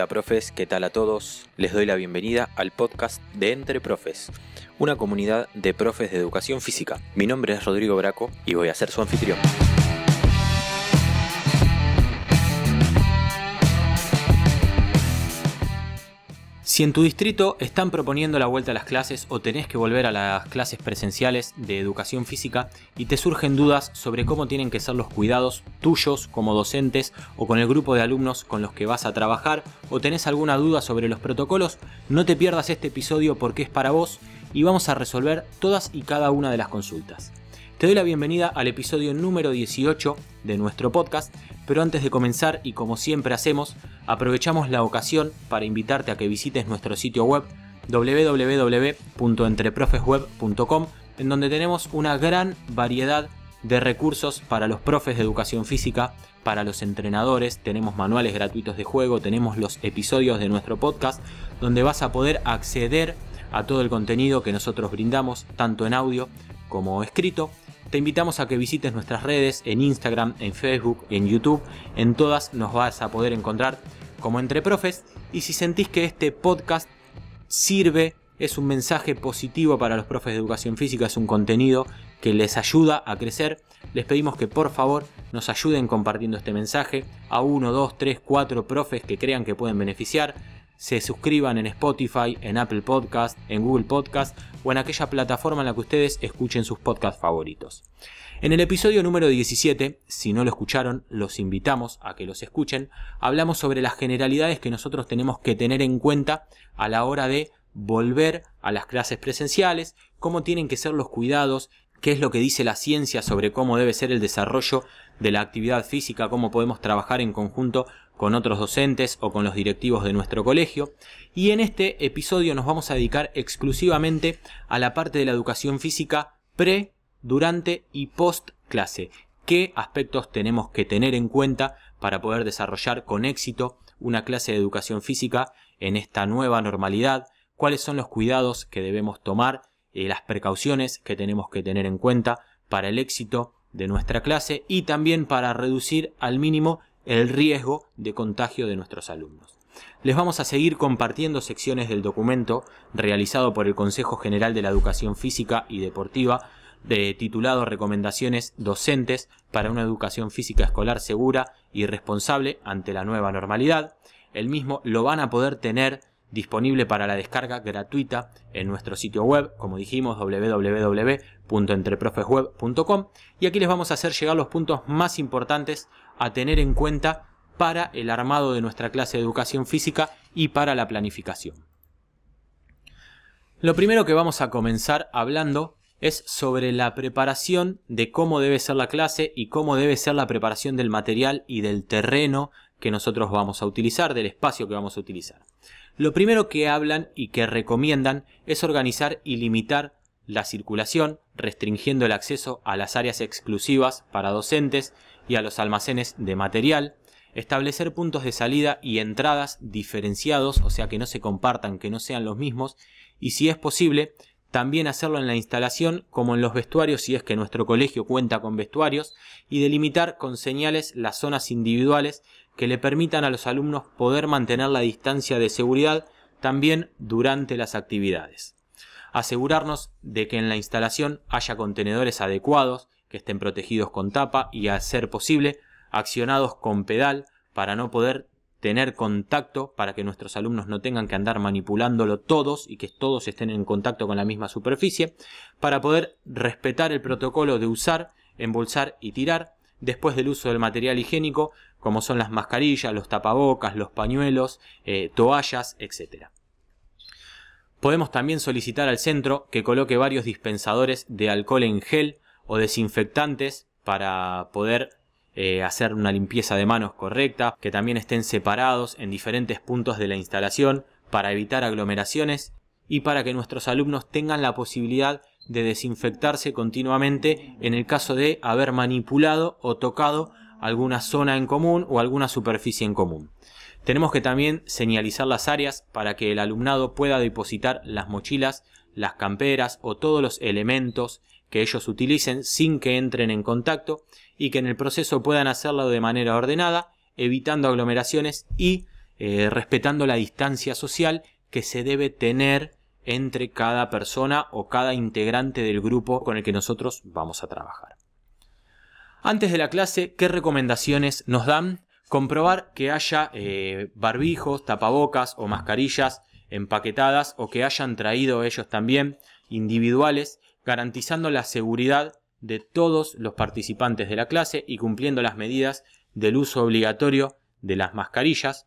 Hola profes, ¿qué tal a todos? Les doy la bienvenida al podcast de Entre Profes, una comunidad de profes de educación física. Mi nombre es Rodrigo Braco y voy a ser su anfitrión. Si en tu distrito están proponiendo la vuelta a las clases o tenés que volver a las clases presenciales de educación física y te surgen dudas sobre cómo tienen que ser los cuidados tuyos como docentes o con el grupo de alumnos con los que vas a trabajar o tenés alguna duda sobre los protocolos, no te pierdas este episodio porque es para vos y vamos a resolver todas y cada una de las consultas. Te doy la bienvenida al episodio número 18 de nuestro podcast, pero antes de comenzar y como siempre hacemos, aprovechamos la ocasión para invitarte a que visites nuestro sitio web www.entreprofesweb.com en donde tenemos una gran variedad de recursos para los profes de educación física, para los entrenadores, tenemos manuales gratuitos de juego, tenemos los episodios de nuestro podcast donde vas a poder acceder a todo el contenido que nosotros brindamos, tanto en audio como escrito. Te invitamos a que visites nuestras redes en Instagram, en Facebook, en YouTube. En todas nos vas a poder encontrar como entre profes. Y si sentís que este podcast sirve, es un mensaje positivo para los profes de educación física, es un contenido que les ayuda a crecer, les pedimos que por favor nos ayuden compartiendo este mensaje a uno, dos, tres, cuatro profes que crean que pueden beneficiar se suscriban en Spotify, en Apple Podcast, en Google Podcast o en aquella plataforma en la que ustedes escuchen sus podcasts favoritos. En el episodio número 17, si no lo escucharon, los invitamos a que los escuchen, hablamos sobre las generalidades que nosotros tenemos que tener en cuenta a la hora de volver a las clases presenciales, cómo tienen que ser los cuidados, qué es lo que dice la ciencia sobre cómo debe ser el desarrollo de la actividad física, cómo podemos trabajar en conjunto con otros docentes o con los directivos de nuestro colegio. Y en este episodio nos vamos a dedicar exclusivamente a la parte de la educación física pre, durante y post clase. ¿Qué aspectos tenemos que tener en cuenta para poder desarrollar con éxito una clase de educación física en esta nueva normalidad? ¿Cuáles son los cuidados que debemos tomar? Eh, las precauciones que tenemos que tener en cuenta para el éxito de nuestra clase y también para reducir al mínimo el riesgo de contagio de nuestros alumnos. Les vamos a seguir compartiendo secciones del documento realizado por el Consejo General de la Educación Física y Deportiva, de, titulado Recomendaciones docentes para una educación física escolar segura y responsable ante la nueva normalidad. El mismo lo van a poder tener disponible para la descarga gratuita en nuestro sitio web, como dijimos, www.entreprofesweb.com. Y aquí les vamos a hacer llegar los puntos más importantes a tener en cuenta para el armado de nuestra clase de educación física y para la planificación. Lo primero que vamos a comenzar hablando es sobre la preparación de cómo debe ser la clase y cómo debe ser la preparación del material y del terreno que nosotros vamos a utilizar, del espacio que vamos a utilizar. Lo primero que hablan y que recomiendan es organizar y limitar la circulación, restringiendo el acceso a las áreas exclusivas para docentes y a los almacenes de material, establecer puntos de salida y entradas diferenciados, o sea que no se compartan, que no sean los mismos, y si es posible, también hacerlo en la instalación como en los vestuarios si es que nuestro colegio cuenta con vestuarios, y delimitar con señales las zonas individuales que le permitan a los alumnos poder mantener la distancia de seguridad también durante las actividades. Asegurarnos de que en la instalación haya contenedores adecuados que estén protegidos con tapa y a ser posible accionados con pedal para no poder tener contacto para que nuestros alumnos no tengan que andar manipulándolo todos y que todos estén en contacto con la misma superficie, para poder respetar el protocolo de usar, embolsar y tirar después del uso del material higiénico, como son las mascarillas, los tapabocas, los pañuelos, eh, toallas, etc. Podemos también solicitar al centro que coloque varios dispensadores de alcohol en gel o desinfectantes para poder eh, hacer una limpieza de manos correcta, que también estén separados en diferentes puntos de la instalación para evitar aglomeraciones y para que nuestros alumnos tengan la posibilidad de desinfectarse continuamente en el caso de haber manipulado o tocado alguna zona en común o alguna superficie en común. Tenemos que también señalizar las áreas para que el alumnado pueda depositar las mochilas, las camperas o todos los elementos que ellos utilicen sin que entren en contacto y que en el proceso puedan hacerlo de manera ordenada, evitando aglomeraciones y eh, respetando la distancia social que se debe tener entre cada persona o cada integrante del grupo con el que nosotros vamos a trabajar. Antes de la clase, ¿qué recomendaciones nos dan? Comprobar que haya eh, barbijos, tapabocas o mascarillas empaquetadas o que hayan traído ellos también individuales, garantizando la seguridad de todos los participantes de la clase y cumpliendo las medidas del uso obligatorio de las mascarillas.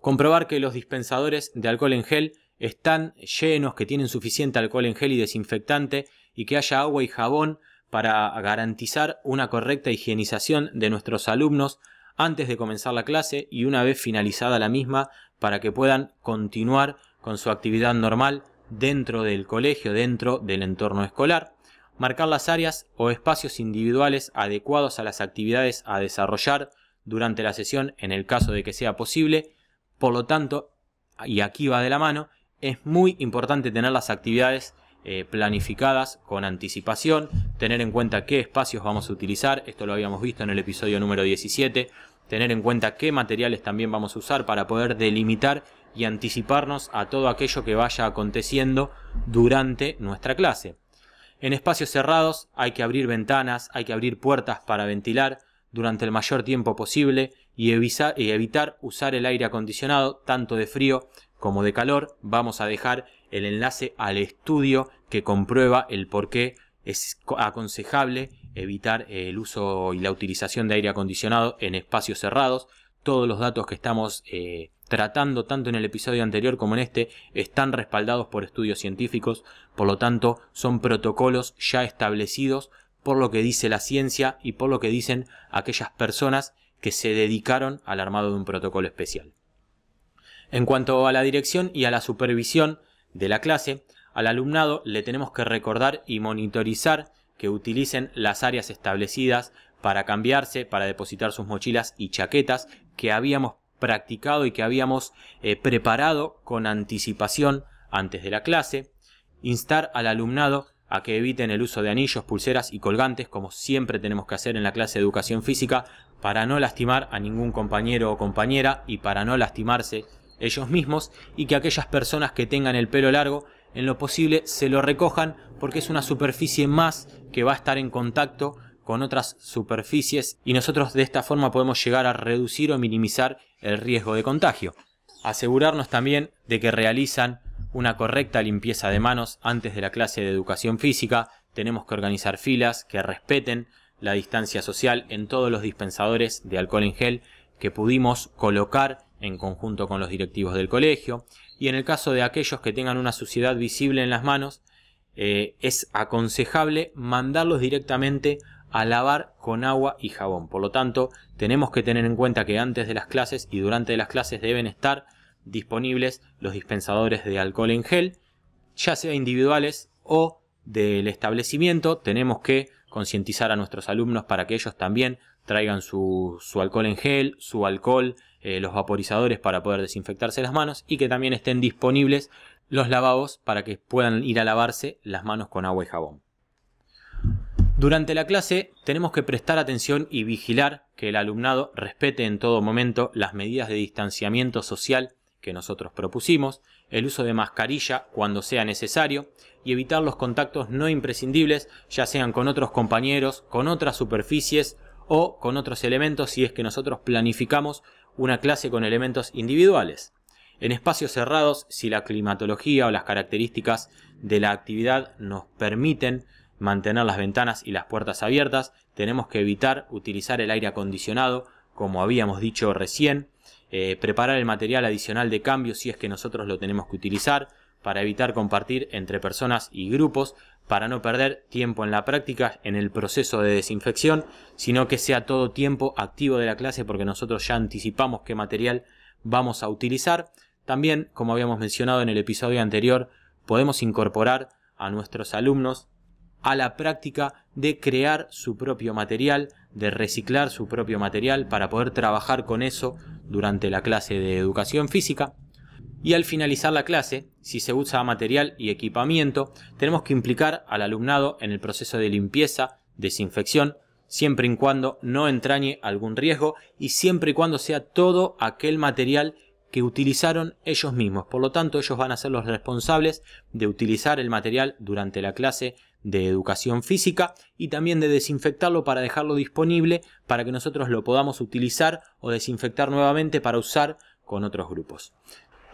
Comprobar que los dispensadores de alcohol en gel están llenos, que tienen suficiente alcohol en gel y desinfectante y que haya agua y jabón para garantizar una correcta higienización de nuestros alumnos antes de comenzar la clase y una vez finalizada la misma para que puedan continuar con su actividad normal dentro del colegio, dentro del entorno escolar. Marcar las áreas o espacios individuales adecuados a las actividades a desarrollar durante la sesión en el caso de que sea posible. Por lo tanto, y aquí va de la mano, es muy importante tener las actividades eh, planificadas con anticipación, tener en cuenta qué espacios vamos a utilizar, esto lo habíamos visto en el episodio número 17, tener en cuenta qué materiales también vamos a usar para poder delimitar y anticiparnos a todo aquello que vaya aconteciendo durante nuestra clase. En espacios cerrados hay que abrir ventanas, hay que abrir puertas para ventilar durante el mayor tiempo posible y, evitar usar el aire acondicionado tanto de frío como de calor. Vamos a dejar el enlace al estudio que comprueba el por qué es aconsejable evitar el uso y la utilización de aire acondicionado en espacios cerrados. Todos los datos que estamos eh, tratando tanto en el episodio anterior como en este están respaldados por estudios científicos, por lo tanto son protocolos ya establecidos por lo que dice la ciencia y por lo que dicen aquellas personas que se dedicaron al armado de un protocolo especial. En cuanto a la dirección y a la supervisión de la clase, al alumnado le tenemos que recordar y monitorizar que utilicen las áreas establecidas para cambiarse, para depositar sus mochilas y chaquetas que habíamos practicado y que habíamos eh, preparado con anticipación antes de la clase, instar al alumnado a que eviten el uso de anillos, pulseras y colgantes, como siempre tenemos que hacer en la clase de educación física, para no lastimar a ningún compañero o compañera y para no lastimarse ellos mismos, y que aquellas personas que tengan el pelo largo, en lo posible se lo recojan porque es una superficie más que va a estar en contacto con otras superficies y nosotros de esta forma podemos llegar a reducir o minimizar el riesgo de contagio. Asegurarnos también de que realizan una correcta limpieza de manos antes de la clase de educación física, tenemos que organizar filas que respeten la distancia social en todos los dispensadores de alcohol en gel que pudimos colocar en conjunto con los directivos del colegio y en el caso de aquellos que tengan una suciedad visible en las manos eh, es aconsejable mandarlos directamente a lavar con agua y jabón. Por lo tanto, tenemos que tener en cuenta que antes de las clases y durante las clases deben estar disponibles los dispensadores de alcohol en gel, ya sea individuales o del establecimiento. Tenemos que concientizar a nuestros alumnos para que ellos también traigan su, alcohol en gel, su alcohol, eh, los vaporizadores para poder desinfectarse las manos y que también estén disponibles los lavabos para que puedan ir a lavarse las manos con agua y jabón. Durante la clase tenemos que prestar atención y vigilar que el alumnado respete en todo momento las medidas de distanciamiento social que nosotros propusimos, el uso de mascarilla cuando sea necesario y evitar los contactos no imprescindibles, ya sean con otros compañeros, con otras superficies o con otros elementos si es que nosotros planificamos una clase con elementos individuales. En espacios cerrados, si la climatología o las características de la actividad nos permiten mantener las ventanas y las puertas abiertas, tenemos que evitar utilizar el aire acondicionado, como habíamos dicho recién, eh, preparar el material adicional de cambio si es que nosotros lo tenemos que utilizar, para evitar compartir entre personas y grupos, para no perder tiempo en la práctica en el proceso de desinfección, sino que sea todo tiempo activo de la clase porque nosotros ya anticipamos qué material vamos a utilizar. También, como habíamos mencionado en el episodio anterior, podemos incorporar a nuestros alumnos a la práctica de crear su propio material, de reciclar su propio material para poder trabajar con eso durante la clase de educación física. Y al finalizar la clase, si se usa material y equipamiento, tenemos que implicar al alumnado en el proceso de limpieza, desinfección, siempre y cuando no entrañe algún riesgo y siempre y cuando sea todo aquel material que utilizaron ellos mismos. Por lo tanto, ellos van a ser los responsables de utilizar el material durante la clase de educación física y también de desinfectarlo para dejarlo disponible para que nosotros lo podamos utilizar o desinfectar nuevamente para usar con otros grupos.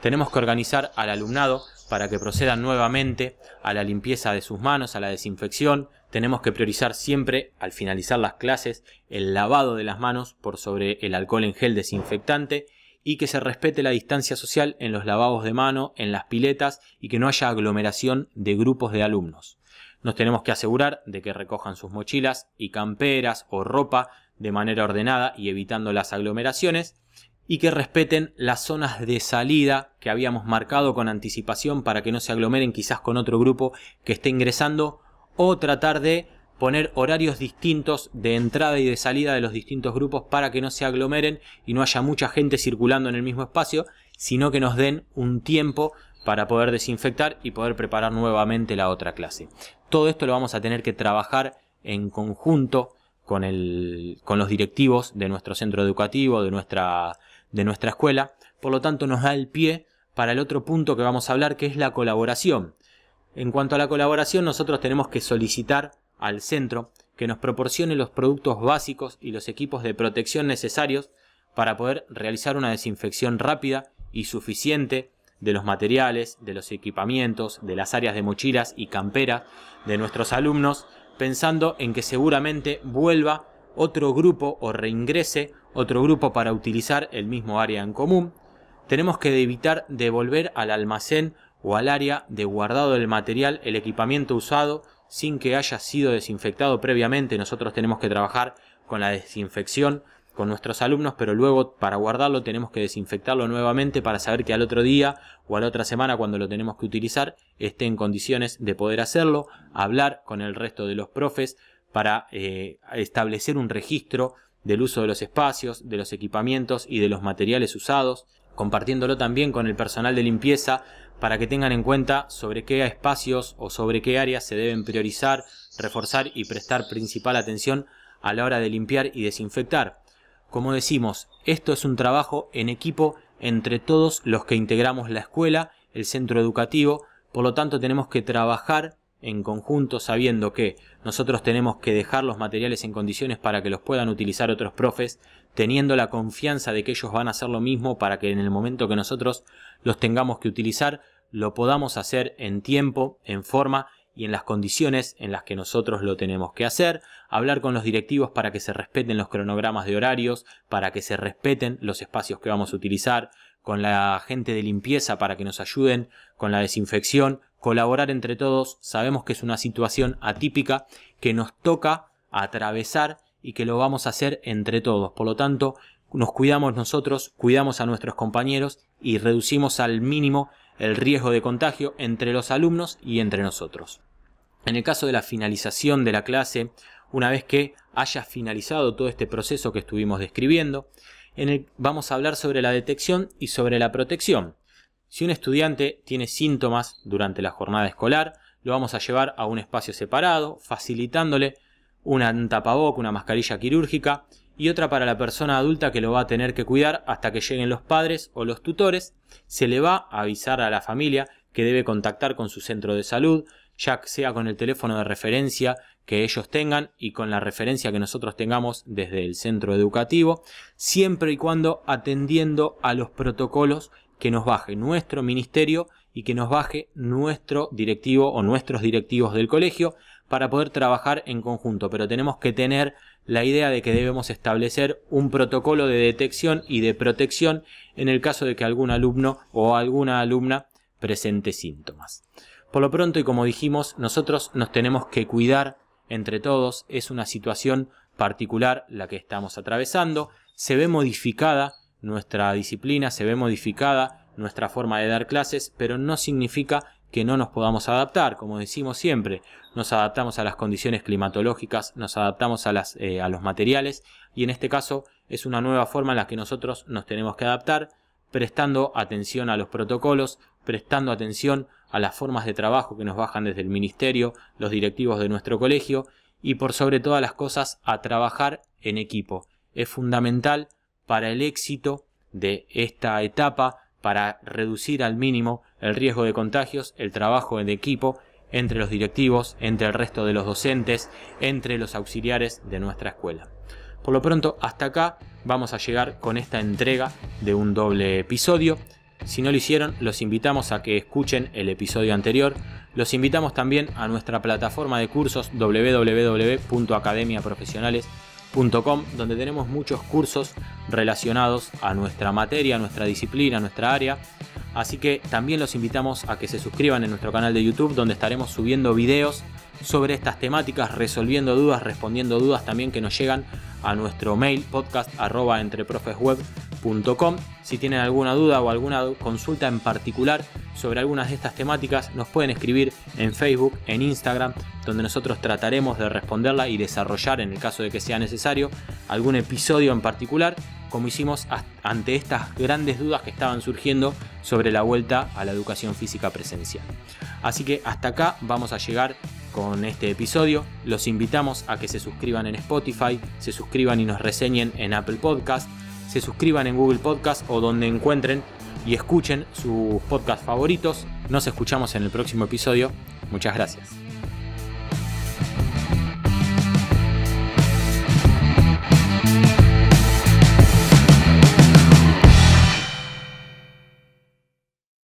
Tenemos que organizar al alumnado para que procedan nuevamente a la limpieza de sus manos, a la desinfección. Tenemos que priorizar siempre, al finalizar las clases, el lavado de las manos por sobre el alcohol en gel desinfectante y que se respete la distancia social en los lavados de mano, en las piletas y que no haya aglomeración de grupos de alumnos. Nos tenemos que asegurar de que recojan sus mochilas y camperas o ropa de manera ordenada y evitando las aglomeraciones y que respeten las zonas de salida que habíamos marcado con anticipación para que no se aglomeren quizás con otro grupo que esté ingresando o tratar de poner horarios distintos de entrada y de salida de los distintos grupos para que no se aglomeren y no haya mucha gente circulando en el mismo espacio, sino que nos den un tiempo para poder desinfectar y poder preparar nuevamente la otra clase. Todo esto lo vamos a tener que trabajar en conjunto con, el, con los directivos de nuestro centro educativo, de nuestra, de nuestra escuela. Por lo tanto, nos da el pie para el otro punto que vamos a hablar, que es la colaboración. En cuanto a la colaboración, nosotros tenemos que solicitar al centro que nos proporcione los productos básicos y los equipos de protección necesarios para poder realizar una desinfección rápida y suficiente de los materiales, de los equipamientos, de las áreas de mochilas y camperas de nuestros alumnos, pensando en que seguramente vuelva otro grupo o reingrese otro grupo para utilizar el mismo área en común. Tenemos que evitar devolver al almacén o al área de guardado del material el equipamiento usado sin que haya sido desinfectado previamente. Nosotros tenemos que trabajar con la desinfección con nuestros alumnos, pero luego para guardarlo tenemos que desinfectarlo nuevamente para saber que al otro día o a la otra semana cuando lo tenemos que utilizar esté en condiciones de poder hacerlo, hablar con el resto de los profes para eh, establecer un registro del uso de los espacios, de los equipamientos y de los materiales usados, compartiéndolo también con el personal de limpieza para que tengan en cuenta sobre qué espacios o sobre qué áreas se deben priorizar, reforzar y prestar principal atención a la hora de limpiar y desinfectar. Como decimos, esto es un trabajo en equipo entre todos los que integramos la escuela, el centro educativo, por lo tanto tenemos que trabajar en conjunto sabiendo que nosotros tenemos que dejar los materiales en condiciones para que los puedan utilizar otros profes, teniendo la confianza de que ellos van a hacer lo mismo para que en el momento que nosotros los tengamos que utilizar, lo podamos hacer en tiempo, en forma y en las condiciones en las que nosotros lo tenemos que hacer, hablar con los directivos para que se respeten los cronogramas de horarios, para que se respeten los espacios que vamos a utilizar, con la gente de limpieza para que nos ayuden con la desinfección, colaborar entre todos, sabemos que es una situación atípica que nos toca atravesar y que lo vamos a hacer entre todos. Por lo tanto, nos cuidamos nosotros, cuidamos a nuestros compañeros y reducimos al mínimo el riesgo de contagio entre los alumnos y entre nosotros. En el caso de la finalización de la clase, una vez que haya finalizado todo este proceso que estuvimos describiendo, vamos a hablar sobre la detección y sobre la protección. Si un estudiante tiene síntomas durante la jornada escolar, lo vamos a llevar a un espacio separado, facilitándole una tapaboca, una mascarilla quirúrgica y otra para la persona adulta que lo va a tener que cuidar hasta que lleguen los padres o los tutores. Se le va a avisar a la familia que debe contactar con su centro de salud, ya sea con el teléfono de referencia que ellos tengan y con la referencia que nosotros tengamos desde el centro educativo, siempre y cuando atendiendo a los protocolos que nos baje nuestro ministerio y que nos baje nuestro directivo o nuestros directivos del colegio para poder trabajar en conjunto. Pero tenemos que tener la idea de que debemos establecer un protocolo de detección y de protección en el caso de que algún alumno o alguna alumna presente síntomas. Por lo pronto y como dijimos, nosotros nos tenemos que cuidar entre todos. Es una situación particular la que estamos atravesando. Se ve modificada nuestra disciplina, se ve modificada nuestra forma de dar clases, pero no significa que no nos podamos adaptar, como decimos siempre, nos adaptamos a las condiciones climatológicas, nos adaptamos a, las, eh, a los materiales y en este caso es una nueva forma en la que nosotros nos tenemos que adaptar, prestando atención a los protocolos, prestando atención a las formas de trabajo que nos bajan desde el ministerio, los directivos de nuestro colegio y por sobre todas las cosas a trabajar en equipo. Es fundamental para el éxito de esta etapa, para reducir al mínimo el riesgo de contagios, el trabajo en equipo entre los directivos, entre el resto de los docentes, entre los auxiliares de nuestra escuela. Por lo pronto, hasta acá vamos a llegar con esta entrega de un doble episodio. Si no lo hicieron, los invitamos a que escuchen el episodio anterior. Los invitamos también a nuestra plataforma de cursos www.academiaprofesionales.com, donde tenemos muchos cursos relacionados a nuestra materia, a nuestra disciplina, a nuestra área. Así que también los invitamos a que se suscriban en nuestro canal de YouTube, donde estaremos subiendo videos sobre estas temáticas, resolviendo dudas, respondiendo dudas también que nos llegan a nuestro mail podcast. Si tienen alguna duda o alguna consulta en particular sobre algunas de estas temáticas, nos pueden escribir en Facebook, en Instagram, donde nosotros trataremos de responderla y desarrollar, en el caso de que sea necesario, algún episodio en particular, como hicimos ante estas grandes dudas que estaban surgiendo sobre la vuelta a la educación física presencial. Así que hasta acá vamos a llegar con este episodio. Los invitamos a que se suscriban en Spotify, se suscriban y nos reseñen en Apple Podcast, se suscriban en Google Podcast o donde encuentren y escuchen sus podcasts favoritos. Nos escuchamos en el próximo episodio. Muchas gracias.